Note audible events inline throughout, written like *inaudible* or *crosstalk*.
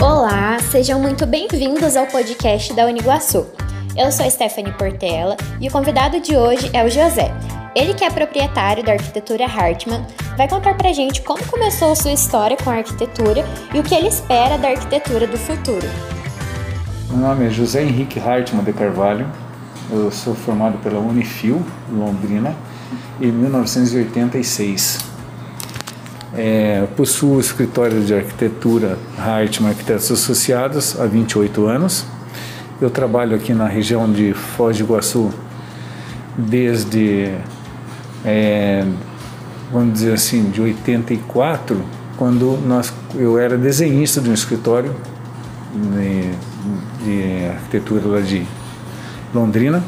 Olá, sejam muito bem-vindos ao podcast da Uniguaçu. Eu sou Stephanie Portela e o convidado de hoje é o José. Ele que é proprietário da arquitetura Hartmann, vai contar pra gente como começou sua história com a arquitetura e o que ele espera da arquitetura do futuro. Meu nome é José Henrique Hartmann de Carvalho. Eu sou formado pela Unifil, Londrina, em 1986. É, possuo escritório de arquitetura Hartmann Arquitetos Associados há 28 anos. Eu trabalho aqui na região de Foz do Iguaçu desde é, vamos dizer assim, de 84, quando nós, eu era desenhista de um escritório de, de arquitetura lá de Londrina,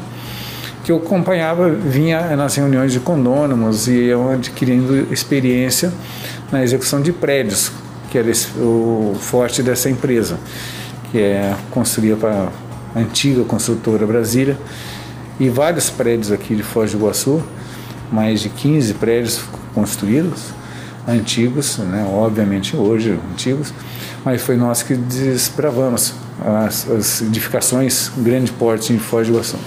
que eu acompanhava, vinha nas reuniões de condônomos e eu adquirindo experiência na execução de prédios, que era esse, o forte dessa empresa, que é construía para a antiga construtora Brasília e vários prédios aqui de Foz do Iguaçu, mais de 15 prédios construídos, antigos, né, obviamente hoje antigos, mas foi nós que desbravamos as, as edificações grande porte em Foz do Iguaçu.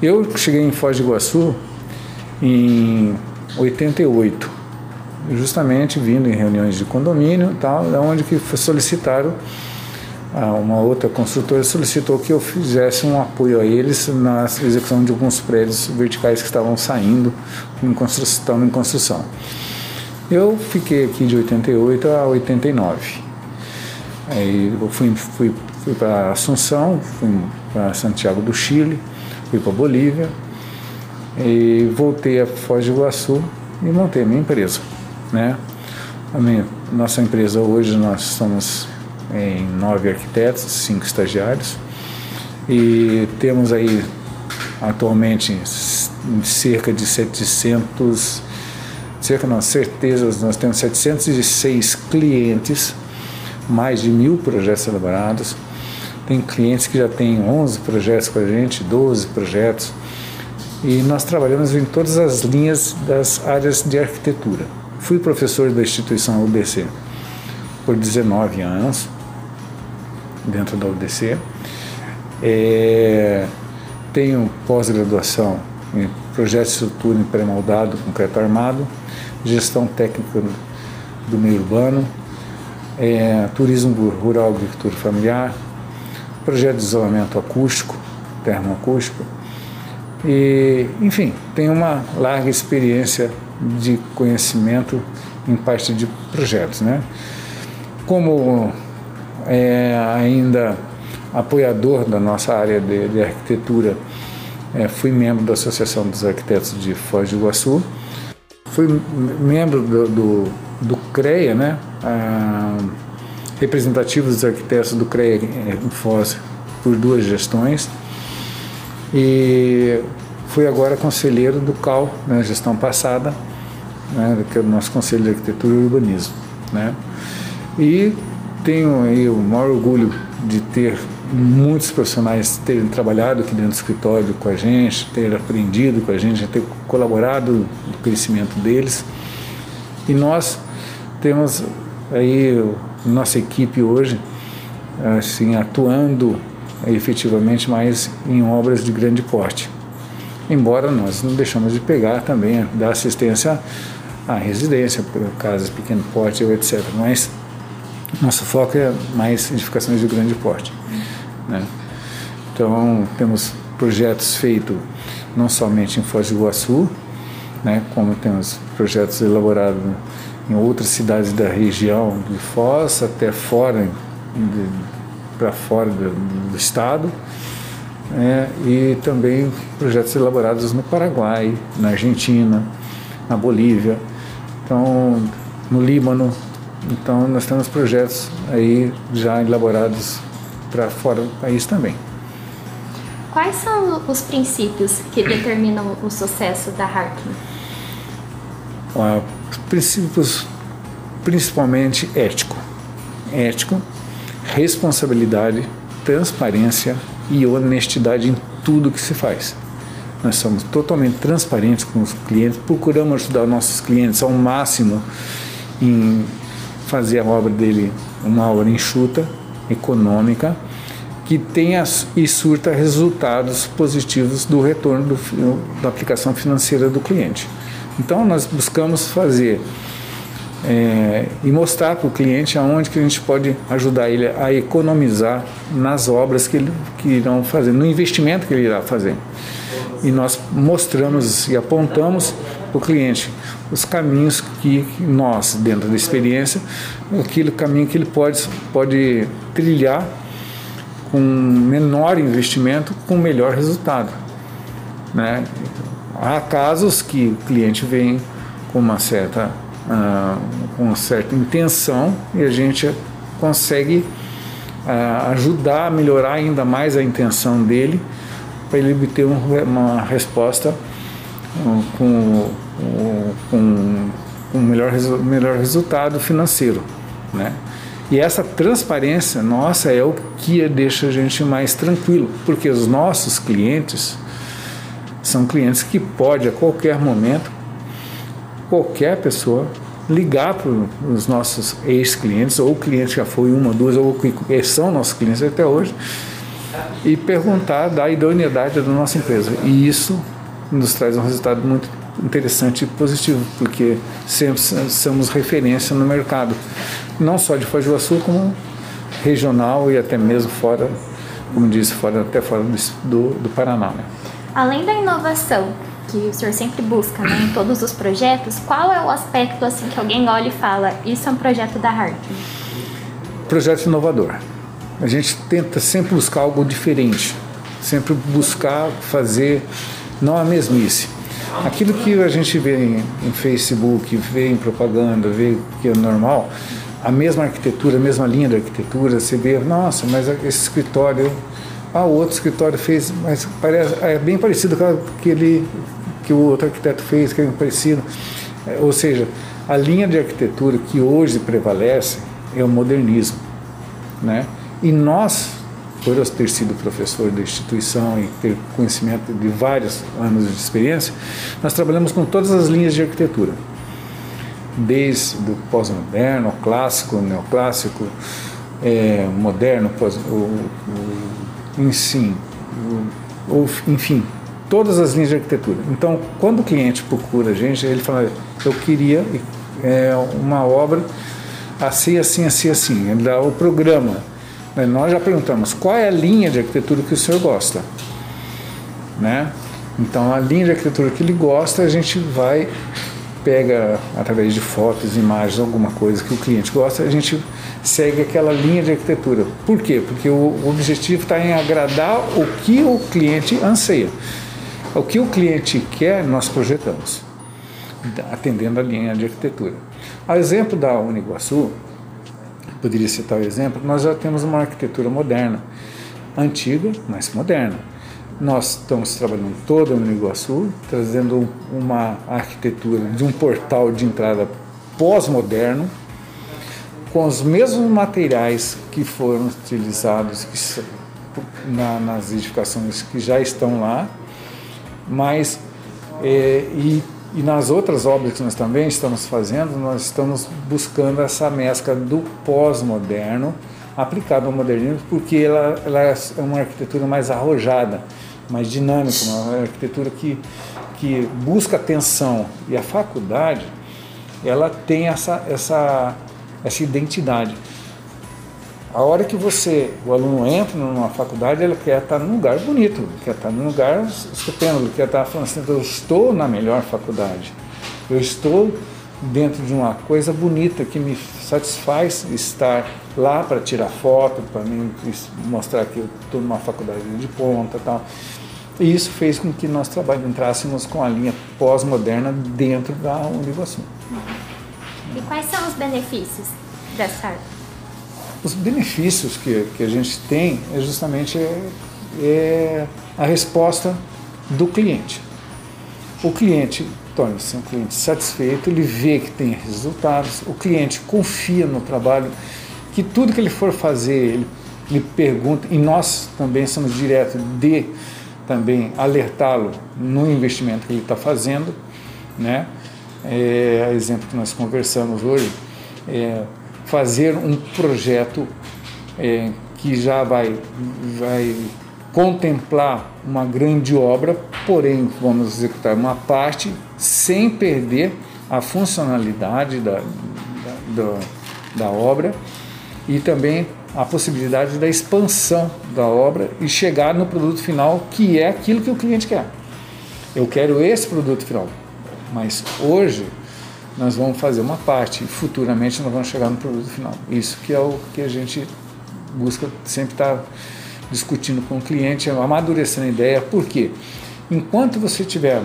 Eu cheguei em Foz do Iguaçu em 88, justamente vindo em reuniões de condomínio, tal, onde que solicitaram uma outra construtora solicitou que eu fizesse um apoio a eles na execução de alguns prédios verticais que estavam saindo em construção, em construção. Eu fiquei aqui de 88 a 89. Aí eu fui, fui, fui para Assunção, fui para Santiago do Chile, fui para Bolívia e voltei a Foz do Iguaçu e montei a minha empresa, né? A minha, nossa empresa hoje nós somos em nove arquitetos, cinco estagiários. E temos aí atualmente cerca de 700, cerca não, certezas, nós temos 706 clientes, mais de mil projetos elaborados. Tem clientes que já têm 11 projetos com a gente, 12 projetos. E nós trabalhamos em todas as linhas das áreas de arquitetura. Fui professor da instituição UBC por 19 anos dentro da UDC. É, tenho pós-graduação em projeto de estrutura em pré-moldado, concreto armado, gestão técnica do meio urbano, é, turismo rural, agricultura familiar, projeto de isolamento acústico, termoacústico, e, enfim, tenho uma larga experiência de conhecimento em parte de projetos, né? Como é, ainda apoiador da nossa área de, de arquitetura, é, fui membro da Associação dos Arquitetos de Foz do Iguaçu, fui membro do, do, do CREA, né? Ah, representativo dos arquitetos do CREA em Foz por duas gestões e fui agora conselheiro do CAL na gestão passada, né, que é o nosso Conselho de Arquitetura e Urbanismo. Né? E tenho aí o maior orgulho de ter muitos profissionais terem trabalhado aqui dentro do escritório com a gente, ter aprendido com a gente, ter colaborado no crescimento deles. E nós temos aí nossa equipe hoje assim atuando efetivamente mais em obras de grande porte. Embora nós não deixamos de pegar também, dar assistência à residência, casas de pequeno porte, etc. Mas nosso foco é mais edificações de grande porte. Né? Então, temos projetos feitos não somente em Foz do Iguaçu, né, como temos projetos elaborados em outras cidades da região de Foz, até fora, para fora do, do estado, né, e também projetos elaborados no Paraguai, na Argentina, na Bolívia, então no Líbano, então nós temos projetos aí já elaborados para fora do país também. Quais são os princípios que determinam o sucesso da Hartmann? Ah, princípios principalmente ético. Ético, responsabilidade, transparência e honestidade em tudo que se faz. Nós somos totalmente transparentes com os clientes, procuramos ajudar nossos clientes ao máximo em fazer a obra dele uma obra enxuta, econômica, que tenha e surta resultados positivos do retorno do, da aplicação financeira do cliente. Então nós buscamos fazer é, e mostrar para o cliente aonde que a gente pode ajudar ele a economizar nas obras que ele que irão fazer, no investimento que ele irá fazer. E nós mostramos e apontamos para o cliente os caminhos que nós, dentro da experiência, aquele caminho que ele pode, pode trilhar com menor investimento, com melhor resultado. Né? Há casos que o cliente vem com uma certa, uh, com uma certa intenção e a gente consegue uh, ajudar a melhorar ainda mais a intenção dele para ele obter um, uma resposta uh, com, com, com melhor, melhor resultado financeiro. Né? E essa transparência nossa é o que deixa a gente mais tranquilo, porque os nossos clientes são clientes que pode a qualquer momento qualquer pessoa ligar para os nossos ex-clientes ou clientes já foi uma, duas ou que são nossos clientes até hoje e perguntar da idoneidade da nossa empresa. E isso nos traz um resultado muito interessante e positivo, porque sempre somos referência no mercado, não só de Foz do Iguaçu, como regional e até mesmo fora, como disse, fora, até fora do, do Paraná. Né? Além da inovação que o senhor sempre busca né, em todos os projetos, qual é o aspecto assim que alguém olha e fala, isso é um projeto da Hart? Projeto inovador. A gente tenta sempre buscar algo diferente, sempre buscar fazer não a mesmice. Aquilo que a gente vê em, em Facebook, vê em propaganda, vê que é normal, a mesma arquitetura, a mesma linha de arquitetura, você vê, nossa, mas esse escritório, ah, o outro escritório fez, mas parece, é bem parecido com aquele que o outro arquiteto fez, que é parecido. É, ou seja, a linha de arquitetura que hoje prevalece é o modernismo, né? E nós por eu ter sido professor da instituição e ter conhecimento de vários anos de experiência, nós trabalhamos com todas as linhas de arquitetura, desde o pós-moderno, clássico, neoclássico, é, moderno, pós, o, o, enfim, o, enfim, todas as linhas de arquitetura. Então, quando o cliente procura a gente, ele fala: eu queria é, uma obra assim, assim, assim, assim. Ele dá o programa né, nós já perguntamos qual é a linha de arquitetura que o senhor gosta, né? Então a linha de arquitetura que ele gosta a gente vai pega através de fotos, imagens, alguma coisa que o cliente gosta, a gente segue aquela linha de arquitetura. Por quê? Porque o objetivo está em agradar o que o cliente anseia. O que o cliente quer, nós projetamos, atendendo a linha de arquitetura. A exemplo da Uniguaçu, poderia citar o exemplo, nós já temos uma arquitetura moderna, antiga, mas moderna. Nós estamos trabalhando toda no Iguaçu, trazendo uma arquitetura de um portal de entrada pós-moderno, com os mesmos materiais que foram utilizados que, na, nas edificações que já estão lá, mas é, e e nas outras obras que nós também estamos fazendo, nós estamos buscando essa mescla do pós-moderno aplicado ao modernismo, porque ela, ela, é uma arquitetura mais arrojada, mais dinâmica, uma arquitetura que, que busca atenção. E a faculdade, ela tem essa, essa, essa identidade. A hora que você, o aluno entra numa faculdade, ele quer estar num lugar bonito, quer estar num lugar estupendo, quer estar falando assim, eu estou na melhor faculdade, eu estou dentro de uma coisa bonita que me satisfaz estar lá para tirar foto, para mim mostrar que eu estou numa faculdade de ponta tal. E isso fez com que nós entrássemos com a linha pós-moderna dentro da Univação. E quais são os benefícios dessa? Os benefícios que, que a gente tem é justamente é, é a resposta do cliente. O cliente torna-se um cliente satisfeito, ele vê que tem resultados, o cliente confia no trabalho, que tudo que ele for fazer, ele, ele pergunta, e nós também somos direto de também alertá-lo no investimento que ele está fazendo, né? É, exemplo que nós conversamos hoje, é, fazer um projeto é, que já vai, vai contemplar uma grande obra, porém vamos executar uma parte sem perder a funcionalidade da, da, da obra e também a possibilidade da expansão da obra e chegar no produto final que é aquilo que o cliente quer. Eu quero esse produto final, mas hoje nós vamos fazer uma parte e futuramente nós vamos chegar no produto final. Isso que é o que a gente busca sempre estar discutindo com o cliente, amadurecendo a ideia, porque enquanto você estiver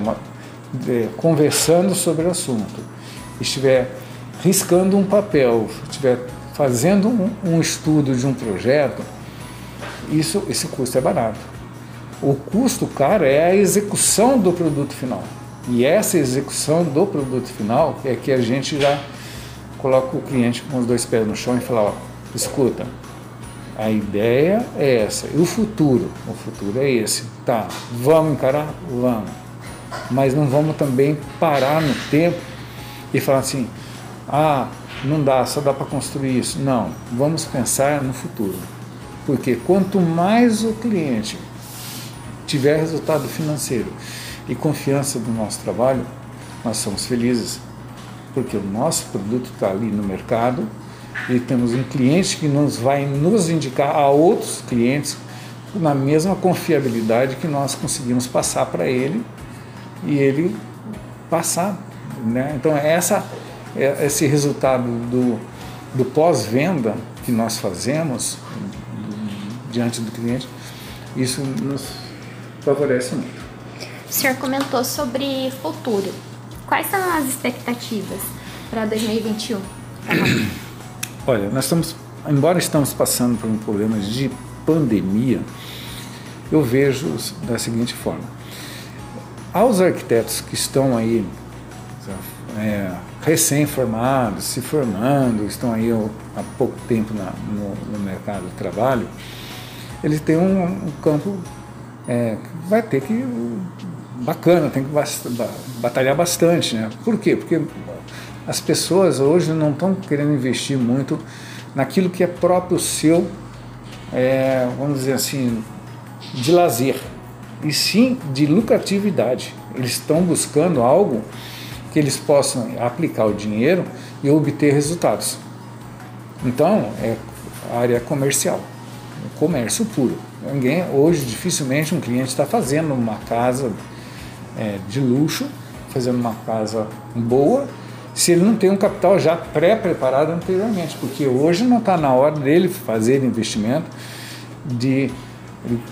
é, conversando sobre o assunto, estiver riscando um papel, estiver fazendo um, um estudo de um projeto, isso, esse custo é barato. O custo caro é a execução do produto final. E essa execução do produto final é que a gente já coloca o cliente com os dois pés no chão e fala, ó, escuta, a ideia é essa. E o futuro? O futuro é esse. Tá, vamos encarar? Vamos. Mas não vamos também parar no tempo e falar assim, ah, não dá, só dá para construir isso. Não, vamos pensar no futuro. Porque quanto mais o cliente tiver resultado financeiro e confiança do nosso trabalho, nós somos felizes. Porque o nosso produto está ali no mercado e temos um cliente que nos vai nos indicar a outros clientes na mesma confiabilidade que nós conseguimos passar para ele e ele passar. Né? Então, essa é, esse resultado do, do pós-venda que nós fazemos diante do cliente, isso nos favorece muito. O senhor comentou sobre futuro. Quais são as expectativas para 2021? *coughs* Olha, nós estamos, embora estamos passando por um problema de pandemia, eu vejo da seguinte forma: aos arquitetos que estão aí é, recém-formados, se formando, estão aí há pouco tempo na, no, no, mercado de trabalho, eles têm um, um campo é, que vai ter que bacana, tem que batalhar bastante, né? Por quê? Porque as pessoas hoje não estão querendo investir muito naquilo que é próprio seu, é, vamos dizer assim, de lazer, e sim de lucratividade. Eles estão buscando algo que eles possam aplicar o dinheiro e obter resultados. Então, é área comercial, comércio puro. Ninguém, hoje, dificilmente um cliente está fazendo uma casa é, de luxo, fazendo uma casa boa, se ele não tem um capital já pré-preparado anteriormente, porque hoje não está na hora dele fazer investimento, de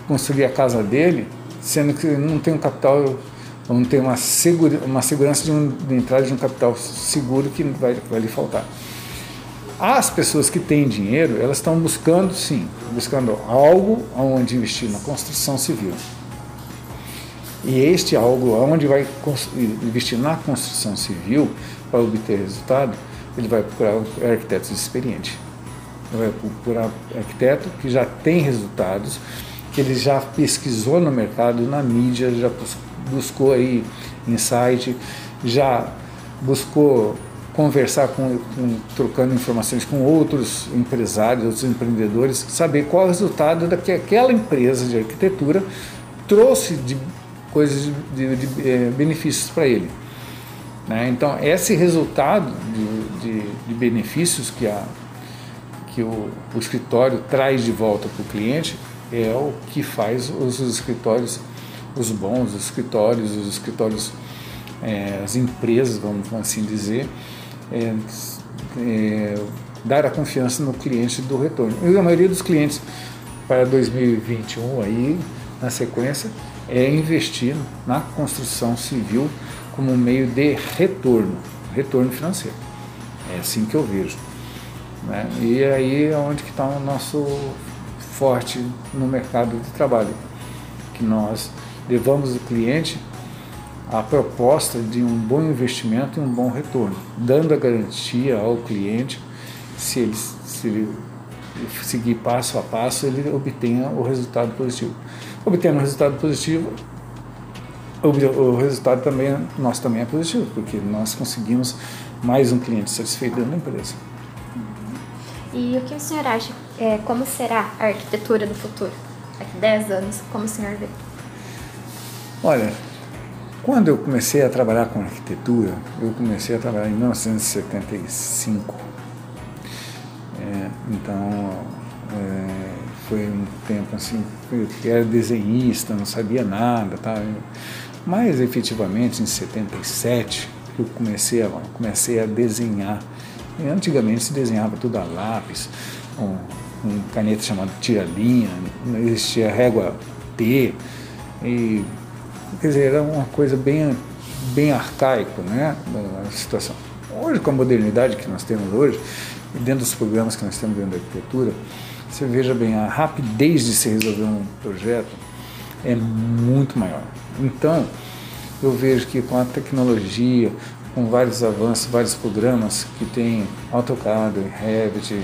construir a casa dele, sendo que não tem um capital vamos ter uma, segura, uma segurança de, um, de entrada de um capital seguro que vai, vai lhe faltar. As pessoas que têm dinheiro, elas estão buscando, sim, buscando algo onde investir na construção civil. E este algo onde vai investir na construção civil para obter resultado, ele vai procurar arquitetos experientes. Ele vai procurar arquiteto que já tem resultados, que ele já pesquisou no mercado, na mídia, já buscou aí insight, já buscou conversar com, com, trocando informações com outros empresários, outros empreendedores, saber qual é o resultado que aquela empresa de arquitetura trouxe de coisas de, de, de é, benefícios para ele. Né? Então esse resultado de, de benefícios que, a, que o, o escritório traz de volta para o cliente é o que faz os, os escritórios os bons, os escritórios, os escritórios, é, as empresas, vamos assim dizer, é, é, dar a confiança no cliente do retorno. E a maioria dos clientes para 2021 aí, na sequência, é investir na construção civil como meio de retorno, retorno financeiro. É assim que eu vejo. Né? E aí é onde está o nosso forte no mercado de trabalho, que nós levamos o cliente a proposta de um bom investimento e um bom retorno, dando a garantia ao cliente se ele, se ele seguir passo a passo, ele obtenha o resultado positivo. Obtendo o resultado positivo, o resultado também nosso também é positivo, porque nós conseguimos mais um cliente satisfeito dentro da empresa. E o que o senhor acha, é, como será a arquitetura do futuro? Daqui 10 anos, como o senhor vê? Olha, quando eu comecei a trabalhar com arquitetura, eu comecei a trabalhar em 1975. É, então, é, foi um tempo assim, eu era desenhista, não sabia nada, tá? mas efetivamente em 77 eu comecei a, comecei a desenhar. E antigamente se desenhava tudo a lápis, um, um caneta chamado tira-linha, não existia régua T, e, quer dizer, era uma coisa bem, bem arcaico, né, a situação. Hoje, com a modernidade que nós temos hoje, e dentro dos programas que nós temos dentro da arquitetura, você veja bem, a rapidez de se resolver um projeto é muito maior. Então, eu vejo que com a tecnologia, com vários avanços, vários programas que tem AutoCAD, Revit,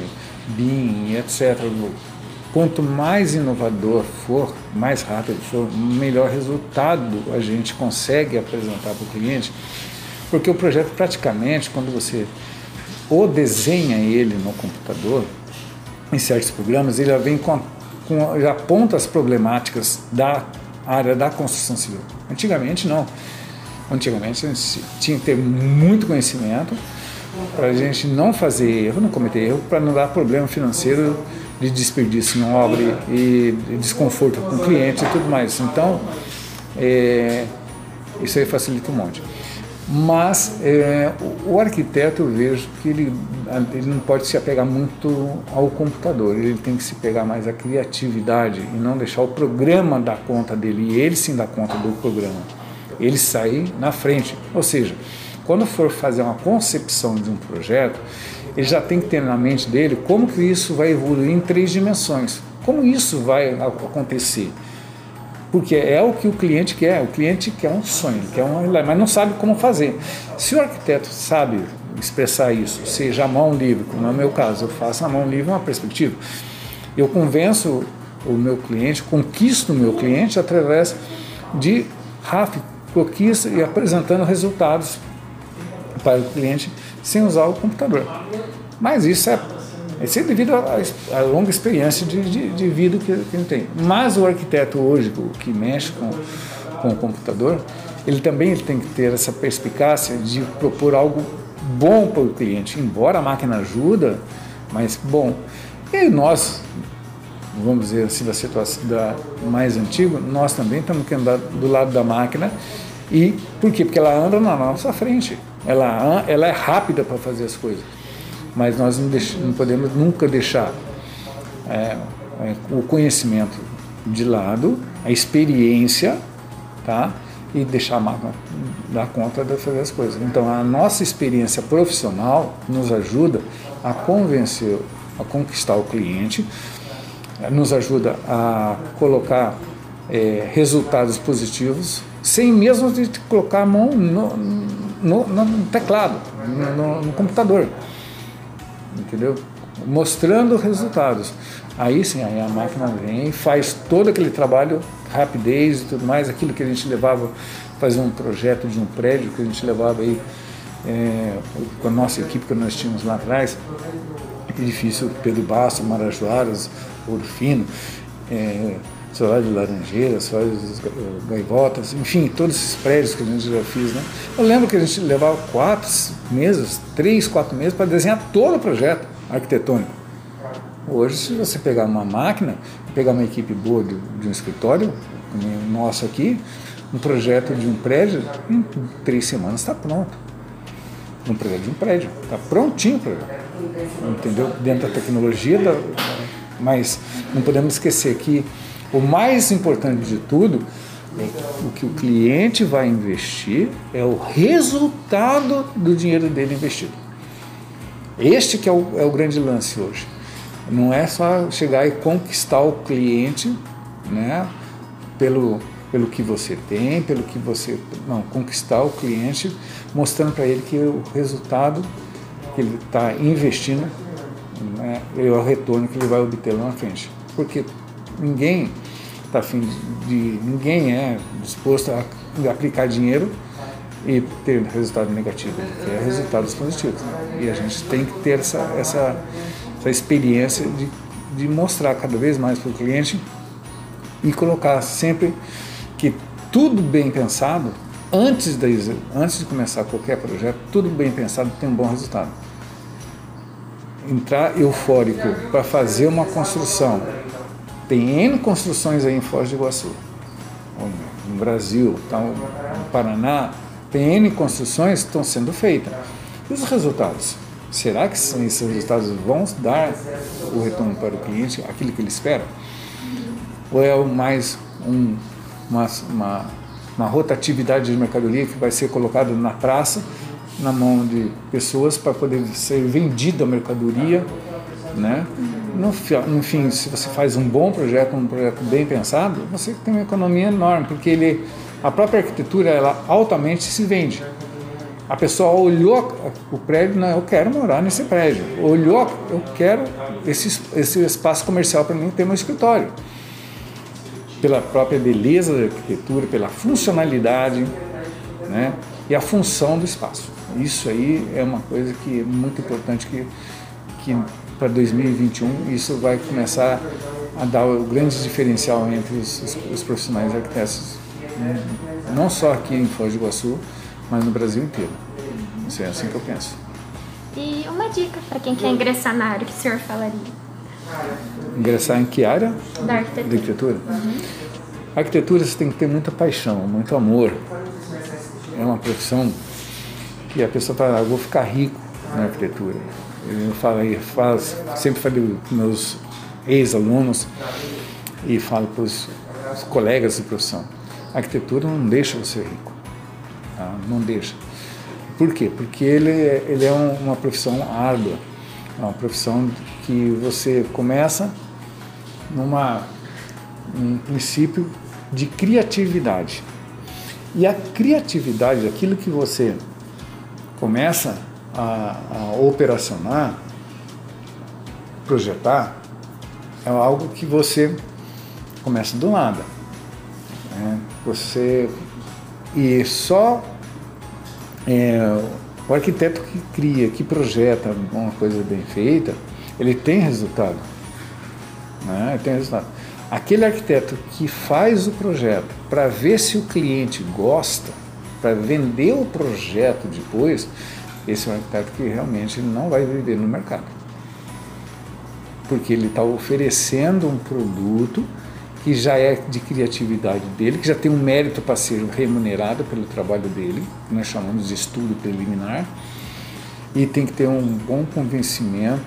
BIM, etc. Quanto mais inovador for, mais rápido for, melhor resultado a gente consegue apresentar para o cliente, porque o projeto praticamente, quando você ou desenha ele no computador, em certos programas, ele já vem com, com já aponta as problemáticas da área da construção civil. Antigamente não. Antigamente a gente tinha que ter muito conhecimento para a gente não fazer erro, não cometer erro, para não dar problema financeiro de desperdício em obra e, desconforto com o cliente e tudo mais. Então, é, isso aí facilita um monte. Mas é, o, o arquiteto eu vejo que ele, ele não pode se apegar muito ao computador, ele tem que se pegar mais à criatividade e não deixar o programa dar conta dele, e ele sim dar conta do programa, ele sair na frente. Ou seja, quando for fazer uma concepção de um projeto, ele já tem que ter na mente dele como que isso vai evoluir em três dimensões, como isso vai acontecer porque é o que o cliente quer. O cliente quer um sonho, quer um, mas não sabe como fazer. Se o arquiteto sabe expressar isso, seja a mão livre, como é o meu caso, eu faço a mão livre uma perspectiva. Eu convenço o meu cliente, conquisto o meu cliente através de RAF, conquista e apresentando resultados para o cliente sem usar o computador. Mas isso é isso é devido à, longa experiência de, de, de vida que, que, ele tem. Mas o arquiteto hoje, que mexe com, com o computador, ele também ele tem que ter essa perspicácia de propor algo bom para o cliente, embora a máquina ajuda, mas bom. E nós, vamos dizer assim, da situação da mais antiga, nós também temos que andar do lado da máquina. E por quê? Porque ela anda na nossa frente. Ela, ela é rápida para fazer as coisas mas nós não, deix, não podemos nunca deixar é, o conhecimento de lado, a experiência, tá? E deixar a máquina dar conta de fazer as coisas. Então, a nossa experiência profissional nos ajuda a convencer, a conquistar o cliente, nos ajuda a colocar é, resultados positivos, sem mesmo de colocar a mão no, no, no teclado, no, no computador entendeu? Mostrando resultados. Aí sim, aí a máquina vem faz todo aquele trabalho, rapidez e tudo mais, aquilo que a gente levava, fazer um projeto de um prédio que a gente levava aí é, com a nossa equipe que nós tínhamos lá atrás, edifício Pedro Basso, Marajoaras, Ouro Fino, é, Solar de Laranjeiras, Solar de Gaivotas, enfim, todos esses prédios que a gente já fez. Né? Eu lembro que a gente levava quatro meses, três, quatro meses para desenhar todo o projeto arquitetônico. Hoje, se você pegar uma máquina, pegar uma equipe boa de, de um escritório, como o nosso aqui, um projeto de um prédio, em três semanas está pronto. Um projeto de um prédio, está prontinho o projeto. Entendeu? Dentro da tecnologia, da, mas não podemos esquecer que o mais importante de tudo é o que o cliente vai investir é o resultado do dinheiro dele investido. Este que é o, é o grande lance hoje. Não é só chegar e conquistar o cliente, né, pelo pelo que você tem, pelo que você não conquistar o cliente, mostrando para ele que o resultado que ele está investindo né, é o retorno que ele vai obter lá na frente. Porque ninguém está afim de, ninguém é disposto a aplicar dinheiro e ter resultado negativo, é resultados positivos. E a gente tem que ter essa, essa, essa experiência de, de mostrar cada vez mais para o cliente e colocar sempre que tudo bem pensado, antes de, antes de começar qualquer projeto, tudo bem pensado tem um bom resultado. Entrar eufórico para fazer uma construção. Tem N construções aí em Foz do Iguaçu, no Brasil, no Paraná, tem N construções que estão sendo feitas. E os resultados? Será que esses resultados vão dar o retorno para o cliente, aquilo que ele espera? Ou é mais um, uma, uma, uma rotatividade de mercadoria que vai ser colocada na praça, na mão de pessoas para poder ser vendida a mercadoria, né? No, no fim, se você faz um bom projeto, um projeto bem pensado, você tem uma economia enorme, porque ele, a própria arquitetura, ela altamente se vende. A pessoa olhou o prédio, não, eu quero morar nesse prédio. Olhou, eu quero esse, esse espaço comercial para mim ter meu escritório. Pela própria beleza da arquitetura, pela funcionalidade né, e a função do espaço. Isso aí é uma coisa que é muito importante que, que para 2021 isso vai começar a dar o grande diferencial entre os, os, os profissionais arquitetos, né, não só aqui em Foz do Iguaçu, mas no Brasil inteiro. Isso é assim que eu penso. E uma dica para quem quer ingressar na área, que o senhor falaria? Ingressar em que área? Da arquitetura. Da arquitetura? Uhum. Arquitetura você tem que ter muita paixão, muito amor. É uma profissão que a pessoa fala, ah, vou ficar rico na arquitetura. Eu falo, eu falo, sempre falei com meus ex-alunos e falo para os colegas de profissão, a arquitetura não deixa você rico. Tá? Não deixa. Por quê? Porque ele, ele é uma profissão árdua, é uma profissão que você começa numa um princípio de criatividade. E a criatividade, aquilo que você começa a, a operacionar, projetar, é algo que você começa do nada. Né? Você e só é, o arquiteto que cria, que projeta uma coisa bem feita, ele tem resultado. Né? Ele tem resultado. Aquele arquiteto que faz o projeto para ver se o cliente gosta, para vender o projeto depois, esse é um arquiteto que realmente não vai viver no mercado. Porque ele está oferecendo um produto que já é de criatividade dele, que já tem um mérito para ser remunerado pelo trabalho dele, que nós chamamos de estudo preliminar, e tem que ter um bom convencimento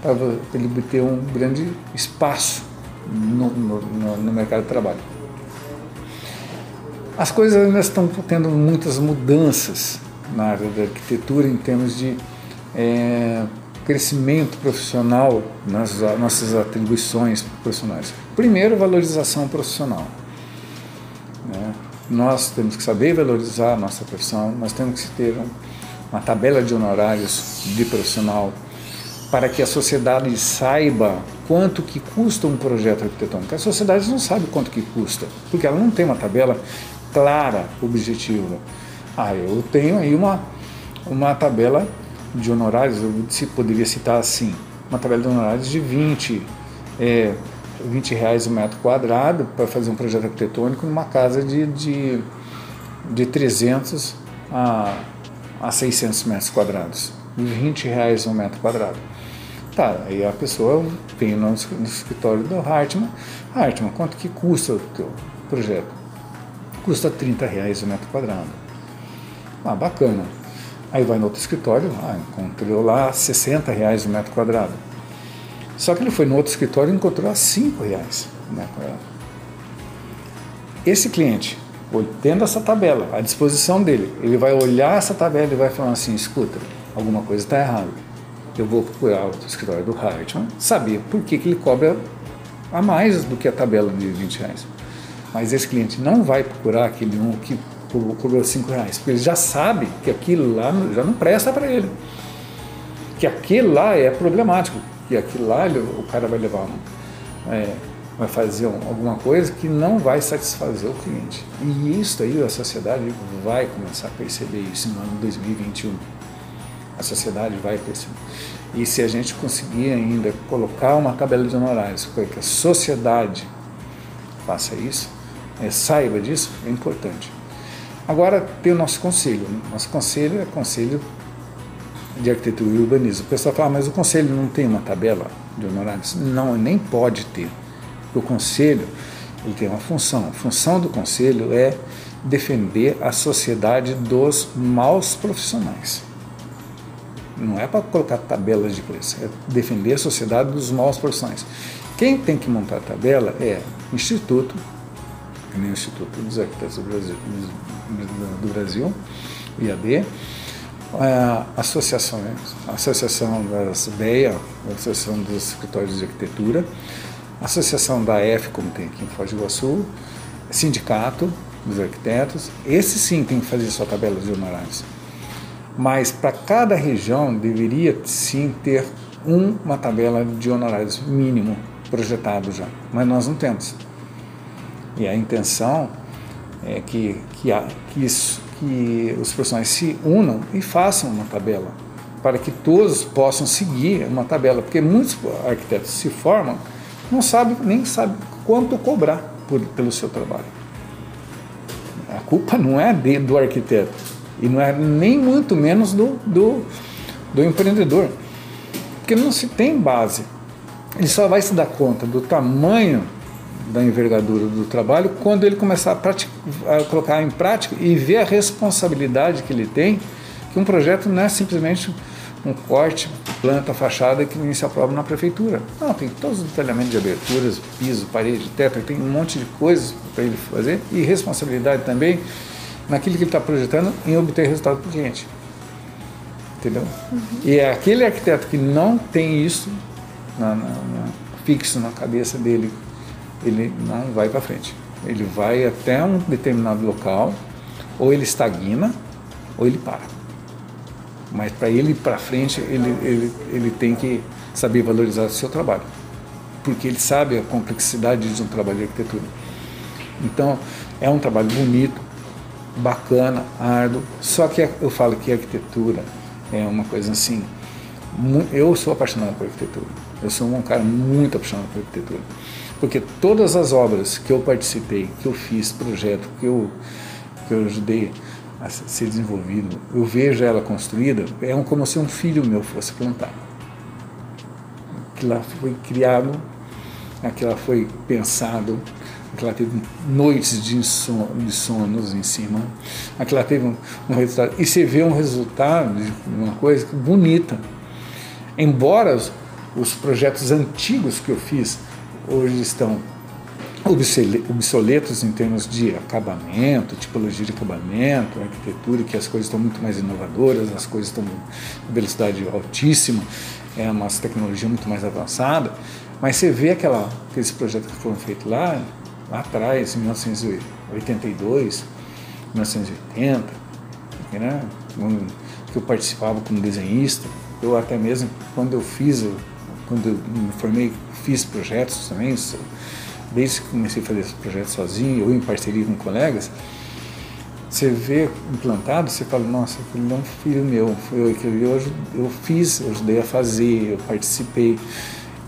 para ele ter um grande espaço no, no, no mercado de trabalho. As coisas ainda estão tendo muitas mudanças na área da arquitetura em termos de é, crescimento profissional nas nossas atribuições profissionais. Primeiro, valorização profissional. Né? Nós temos que saber valorizar a nossa profissão, nós temos que ter uma tabela de honorários de profissional para que a sociedade saiba quanto que custa um projeto arquitetônico. A sociedade não sabe quanto que custa, porque ela não tem uma tabela clara, objetiva. Ah, eu tenho aí uma, uma tabela de honorários, eu poderia citar assim, uma tabela de honorários de 20, é, 20 reais o metro quadrado para fazer um projeto arquitetônico numa casa de, de, de 300 a, a 600 metros quadrados. 20 reais um metro quadrado. Tá, aí a pessoa vem no, no escritório do Hartmann, Hartmann, quanto que custa o teu projeto? Custa 30 reais o metro quadrado. Ah, bacana. Aí vai no outro escritório, ah, encontrou lá 60 reais o metro quadrado. Só que ele foi no outro escritório e encontrou a 5 reais o metro quadrado. Esse cliente, tendo essa tabela à disposição dele, ele vai olhar essa tabela e vai falar assim, escuta, alguma coisa está errada. Eu vou procurar o escritório do Hartmann, saber por que, que ele cobra a mais do que a tabela de 20 reais. Mas esse cliente não vai procurar aquele um que cobrou 5 reais, porque ele já sabe que aquilo lá já não presta para ele. Que aquilo lá é problemático, que aquilo lá ele, o cara vai levar, é, vai fazer um, alguma coisa que não vai satisfazer o cliente. E isso aí a sociedade vai começar a perceber isso no ano 2021. A sociedade vai perceber. E se a gente conseguir ainda colocar uma tabela de honorários que a sociedade faça isso, é, saiba disso, é importante. Agora tem o nosso conselho. Né? Nosso conselho é conselho de arquitetura e urbanismo. O pessoal fala, mas o conselho não tem uma tabela de honorários? Não, nem pode ter. O conselho ele tem uma função. A função do conselho é defender a sociedade dos maus profissionais. Não é para colocar tabelas de preço, é defender a sociedade dos maus profissionais. Quem tem que montar a tabela é Instituto, nem o Instituto dos Arquitetos do Brasil, do Brasil IAB, a associação, a Associação das BEA, a Associação dos Escritórios de Arquitetura, a Associação da F, como tem aqui em Foz do Iguaçu, Sindicato dos Arquitetos, esse sim tem que fazer sua tabela de honorários. Mas para cada região deveria sim ter um, uma tabela de honorários mínimo projetado já, mas nós não temos. E a intenção é que, que, há, que, isso, que os profissionais se unam e façam uma tabela, para que todos possam seguir uma tabela, porque muitos arquitetos se formam não sabe nem sabe quanto cobrar por, pelo seu trabalho. A culpa não é de, do arquiteto e não é nem muito menos do, do, do empreendedor, porque não se tem base. Ele só vai se dar conta do tamanho da envergadura do trabalho quando ele começar a, a, colocar em prática e ver a responsabilidade que ele tem, que um projeto não é simplesmente um corte, planta, fachada que nem se aprova na prefeitura. Não, tem todos os detalhamentos de aberturas, piso, parede, teto, tem um monte de coisas para ele fazer e responsabilidade também naquilo que ele está projetando em obter resultado para o cliente. Entendeu? Uhum. E é aquele arquiteto que não tem isso na, na, na, fixo na cabeça dele, ele não vai para frente. Ele vai até um determinado local, ou ele estagna, ou ele para. Mas para ele ir para frente, ele, ele, ele tem que saber valorizar o seu trabalho. Porque ele sabe a complexidade de um trabalho de arquitetura. Então, é um trabalho bonito, bacana, árduo. Só que eu falo que a arquitetura é uma coisa assim. Eu sou apaixonado por arquitetura. Eu sou um cara muito apaixonado por arquitetura. Porque todas as obras que eu participei, que eu fiz, projeto, que eu, que eu ajudei a ser desenvolvido, eu vejo ela construída, é como se um filho meu fosse plantado. Aquilo foi criado, aquilo foi pensado, aquilo teve noites de, inson, de sonos em cima, aquilo teve um, um, resultado. E você vê um resultado de uma coisa bonita. Embora os, os projetos antigos que eu fiz hoje estão obsoletos em termos de acabamento, tipologia de acabamento, arquitetura, que as coisas estão muito mais inovadoras, as coisas estão em velocidade altíssima, é uma tecnologia muito mais avançada, mas você vê aquela, aqueles projetos que foram feitos lá, lá atrás, em 1982, 1980, né, que eu participava como desenhista, eu até mesmo, quando eu fiz, quando eu me formei, fiz projetos também, desde que comecei a fazer esse projeto sozinho ou em parceria com colegas, você vê implantado, você fala, nossa, aquele é um filho meu, eu eu, eu fiz, eu ajudei a fazer, eu participei.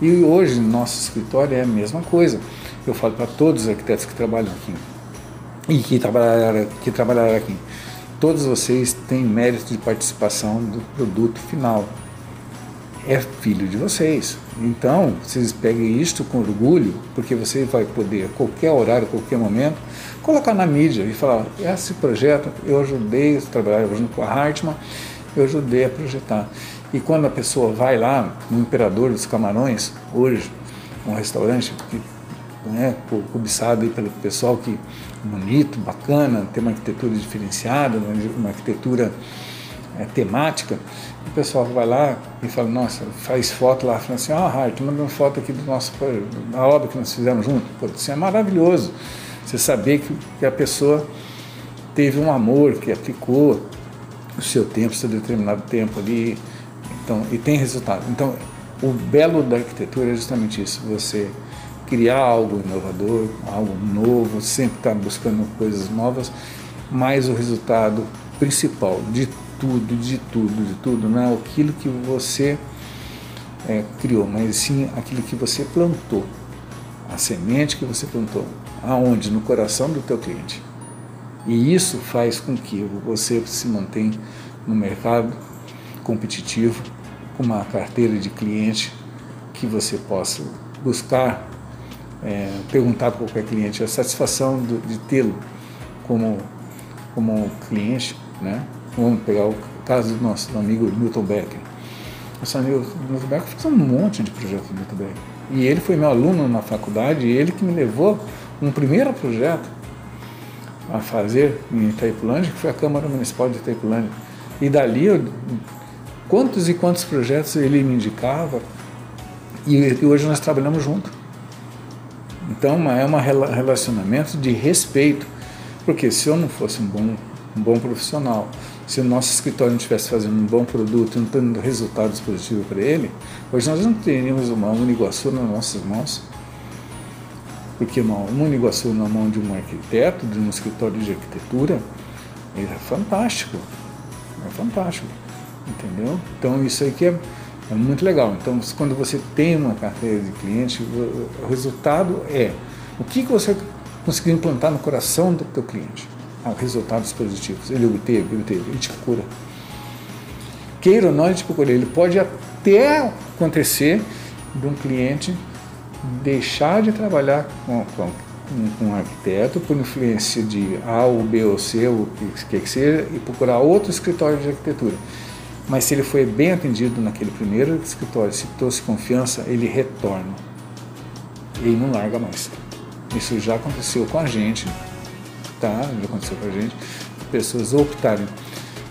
E hoje, no nosso escritório é a mesma coisa. Eu falo para todos os arquitetos que trabalham aqui e que trabalharam, que trabalharam aqui, todos vocês têm mérito de participação do produto final. É filho de vocês. Então, vocês peguem isto com orgulho, porque você vai poder, a qualquer horário, a qualquer momento, colocar na mídia e falar: esse projeto eu ajudei a trabalhar junto com a Hartmann, eu ajudei a projetar. E quando a pessoa vai lá no Imperador dos Camarões, hoje, um restaurante que né, cobiçado pelo pessoal que bonito, bacana, tem uma arquitetura diferenciada, uma arquitetura é, temática, o pessoal vai lá e fala, nossa, faz foto lá, fala assim, ah, Hart, manda uma foto aqui do nosso, da obra que nós fizemos junto. Pô, isso é maravilhoso. Você saber que, que a pessoa teve um amor, que aplicou o seu tempo, seu determinado tempo ali, então, e tem resultado. Então, o belo da arquitetura é justamente isso, você criar algo inovador, algo novo, sempre estar buscando coisas novas, mas o resultado principal de tudo, de tudo, de tudo, não é aquilo que você é, criou, mas sim aquilo que você plantou, a semente que você plantou, aonde? No coração do teu cliente. E isso faz com que você se mantenha no mercado competitivo, com uma carteira de cliente que você possa buscar, é, perguntar para qualquer cliente a satisfação do, de tê-lo como, como cliente. Né? Vamos pegar o caso do nosso amigo Milton Becker. Nosso amigo Milton Becker fez um monte de projetos do Milton Becker. E ele foi meu aluno na faculdade e ele que me levou um primeiro projeto a fazer em Itaipulândia, que foi a Câmara Municipal de Itaipulândia. E dali, eu, quantos e quantos projetos ele me indicava, e, e hoje nós trabalhamos junto. Então é um relacionamento de respeito, porque se eu não fosse um bom, um bom profissional, se o nosso escritório não estivesse fazendo um bom produto, não tendo resultados positivos para ele, hoje nós não teríamos uma Uniguaçu nas nossas mãos porque uma, uma Uniguaçu na mão de um arquiteto, de um escritório de arquitetura, é fantástico. É fantástico. Entendeu? Então isso aí que é, é muito legal. Então quando você tem uma carteira de cliente, o resultado é o que, que você conseguiu implantar no coração do teu cliente. Ah, resultados positivos. Ele obteve, ele obteve, ele te procura. Queira ou não, ele te procura. Ele pode até acontecer de um cliente deixar de trabalhar com, com, com um arquiteto por influência de A ou B ou C, ou o que quer que seja, e procurar outro escritório de arquitetura. Mas se ele foi bem atendido naquele primeiro escritório, se trouxe confiança, ele retorna. E não larga mais. Isso já aconteceu com a gente, tá? Já aconteceu com a gente. Pessoas optarem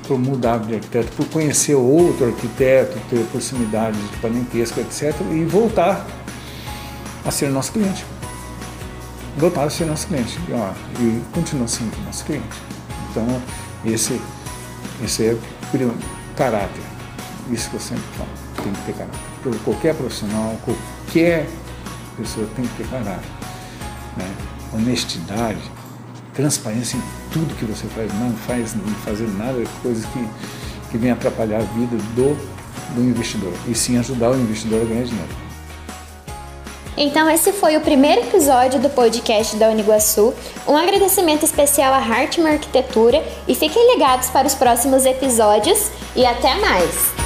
por mudar de arquiteto, por conhecer outro arquiteto, ter proximidade de parentesco, etc., e voltar a ser nosso cliente. Voltaram a ser nosso cliente. E, ó, e continua sendo nosso cliente. Então, esse, esse é caráter. Isso que eu sempre falo. Tem que ter caráter. Qualquer profissional, qualquer pessoa tem que ter caráter. Né? Honestidade, transparência em tudo que você faz. Não faz não fazer nada, coisas que, que vem atrapalhar a vida do, do investidor. E sim ajudar o investidor a ganhar dinheiro. Então, esse foi o primeiro episódio do podcast da Uniguaçu. Um agradecimento especial à Hartman Arquitetura e fiquem ligados para os próximos episódios e até mais!